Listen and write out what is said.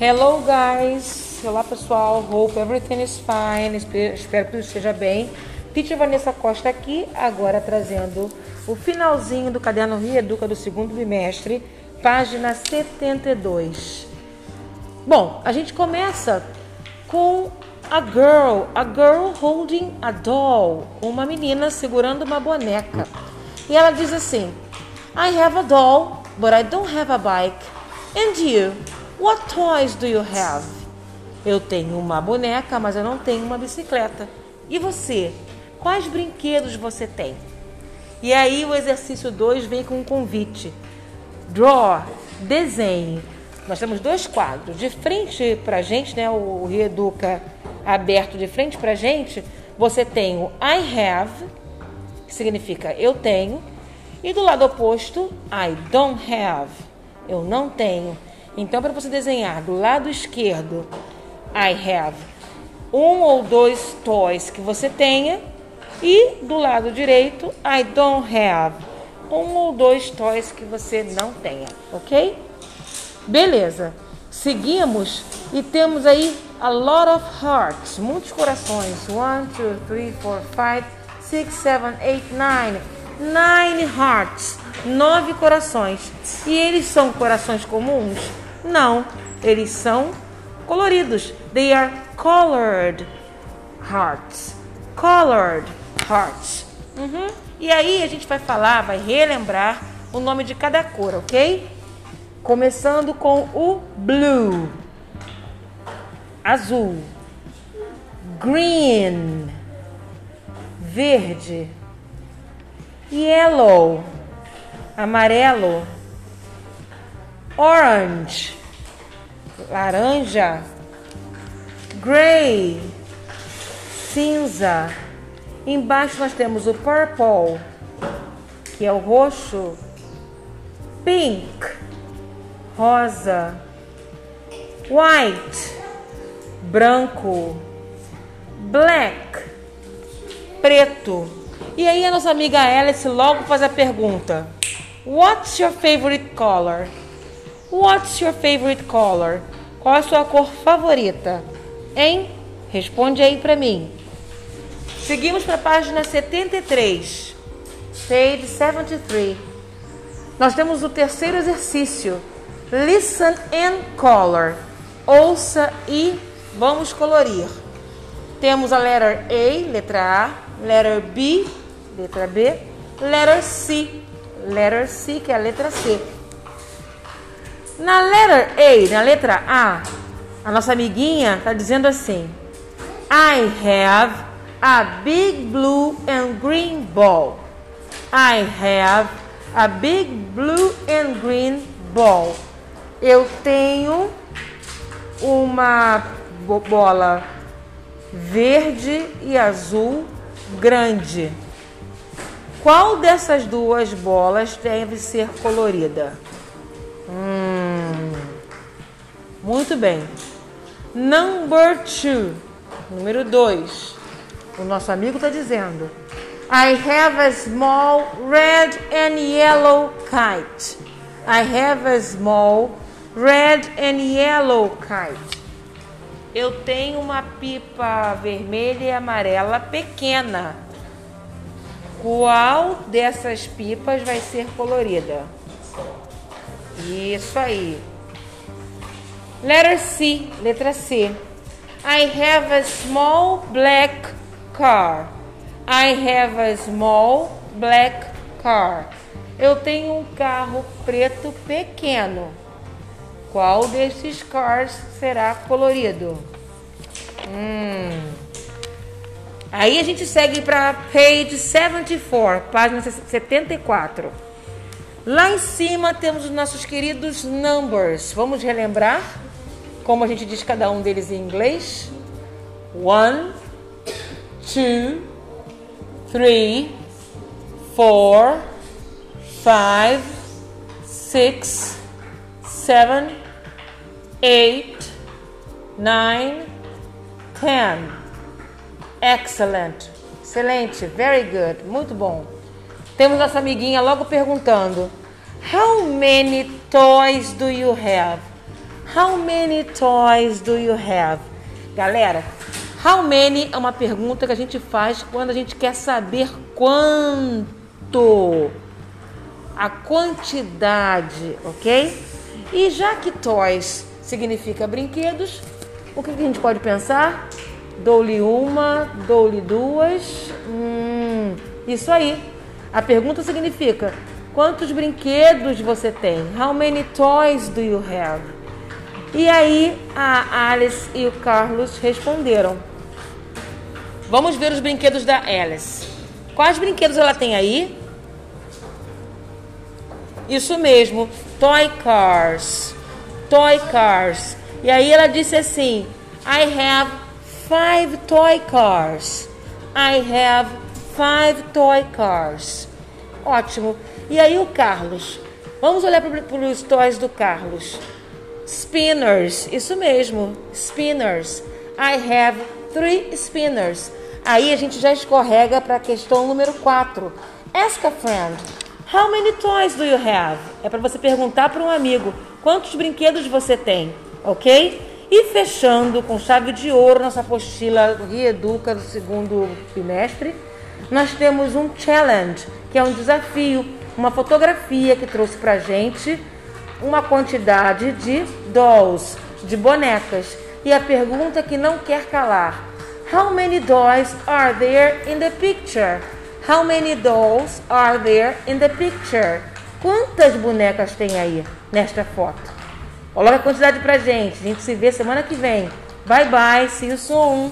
Hello, guys. Olá, pessoal. Hope everything is fine. Espero que tudo esteja bem. Teacher Vanessa Costa aqui, agora trazendo o finalzinho do caderno Reeduca do segundo bimestre, página 72. Bom, a gente começa com a girl, a girl holding a doll, uma menina segurando uma boneca. E ela diz assim: I have a doll, but I don't have a bike. And you? What toys do you have? Eu tenho uma boneca, mas eu não tenho uma bicicleta. E você? Quais brinquedos você tem? E aí o exercício 2 vem com um convite. Draw, desenhe. Nós temos dois quadros. De frente pra gente, né, o Reeduca aberto de frente pra gente, você tem o I have, que significa eu tenho, e do lado oposto, I don't have, eu não tenho. Então, para você desenhar do lado esquerdo, I have um ou dois toys que você tenha, e do lado direito, I don't have um ou dois toys que você não tenha, ok? Beleza. Seguimos e temos aí a lot of hearts, muitos corações. One, two, three, four, five, six, seven, eight, nine. Nine hearts, nove corações. E eles são corações comuns? Não, eles são coloridos. They are colored hearts. Colored hearts. Uhum. E aí a gente vai falar, vai relembrar o nome de cada cor, ok? Começando com o blue, azul, green, verde, yellow, amarelo, orange, laranja, gray, cinza. Embaixo nós temos o purple, que é o roxo, pink, rosa, white, branco, black, preto. E aí a nossa amiga Alice logo faz a pergunta: What's your favorite color? What's your favorite color? Qual a sua cor favorita? Hein? Responde aí para mim. Seguimos para a página 73. Page 73. Nós temos o terceiro exercício. Listen and color. Ouça e vamos colorir. Temos a letter A, letra A, letter B, letra B, letter C, letter C, que é a letra C. Na letter A, na letra A, a nossa amiguinha está dizendo assim: I have a big blue and green ball. I have a big blue and green ball. Eu tenho uma bola verde e azul grande. Qual dessas duas bolas deve ser colorida? Hum, muito bem. Number two. Número dois. O nosso amigo está dizendo: I have a small red and yellow kite. I have a small red and yellow kite. Eu tenho uma pipa vermelha e amarela pequena. Qual dessas pipas vai ser colorida? Isso aí. Letter C, letra C. I have a small black car. I have a small black car. Eu tenho um carro preto pequeno. Qual desses cars será colorido? Hum. Aí a gente segue para page 74, página 74. Lá em cima temos os nossos queridos numbers. Vamos relembrar como a gente diz cada um deles em inglês? One, two, three, four, five, six, seven, eight, nine, ten. Excellent. Excelente. Very good. Muito bom. Temos nossa amiguinha logo perguntando: How many toys do you have? How many toys do you have? Galera, how many é uma pergunta que a gente faz quando a gente quer saber quanto. A quantidade, ok? E já que toys significa brinquedos, o que a gente pode pensar? Dou-lhe uma, dou-lhe duas. Hum, isso aí. A pergunta significa: quantos brinquedos você tem? How many toys do you have? E aí a Alice e o Carlos responderam. Vamos ver os brinquedos da Alice. Quais brinquedos ela tem aí? Isso mesmo, toy cars. Toy cars. E aí ela disse assim: I have five toy cars. I have five toy cars. Ótimo. E aí o Carlos? Vamos olhar para os toys do Carlos. Spinners, isso mesmo, spinners. I have three spinners. Aí a gente já escorrega para a questão número 4. Ask a friend. How many toys do you have? É para você perguntar para um amigo quantos brinquedos você tem, ok? E fechando com chave de ouro nossa apostila Reeduca do segundo bimestre, nós temos um challenge, que é um desafio, uma fotografia que trouxe para gente uma quantidade de dolls, de bonecas. E a pergunta que não quer calar: How many dolls are there in the picture? How many dolls are there in the picture? Quantas bonecas tem aí nesta foto? Coloca a quantidade pra gente. A gente se vê semana que vem. Bye bye, see you soon.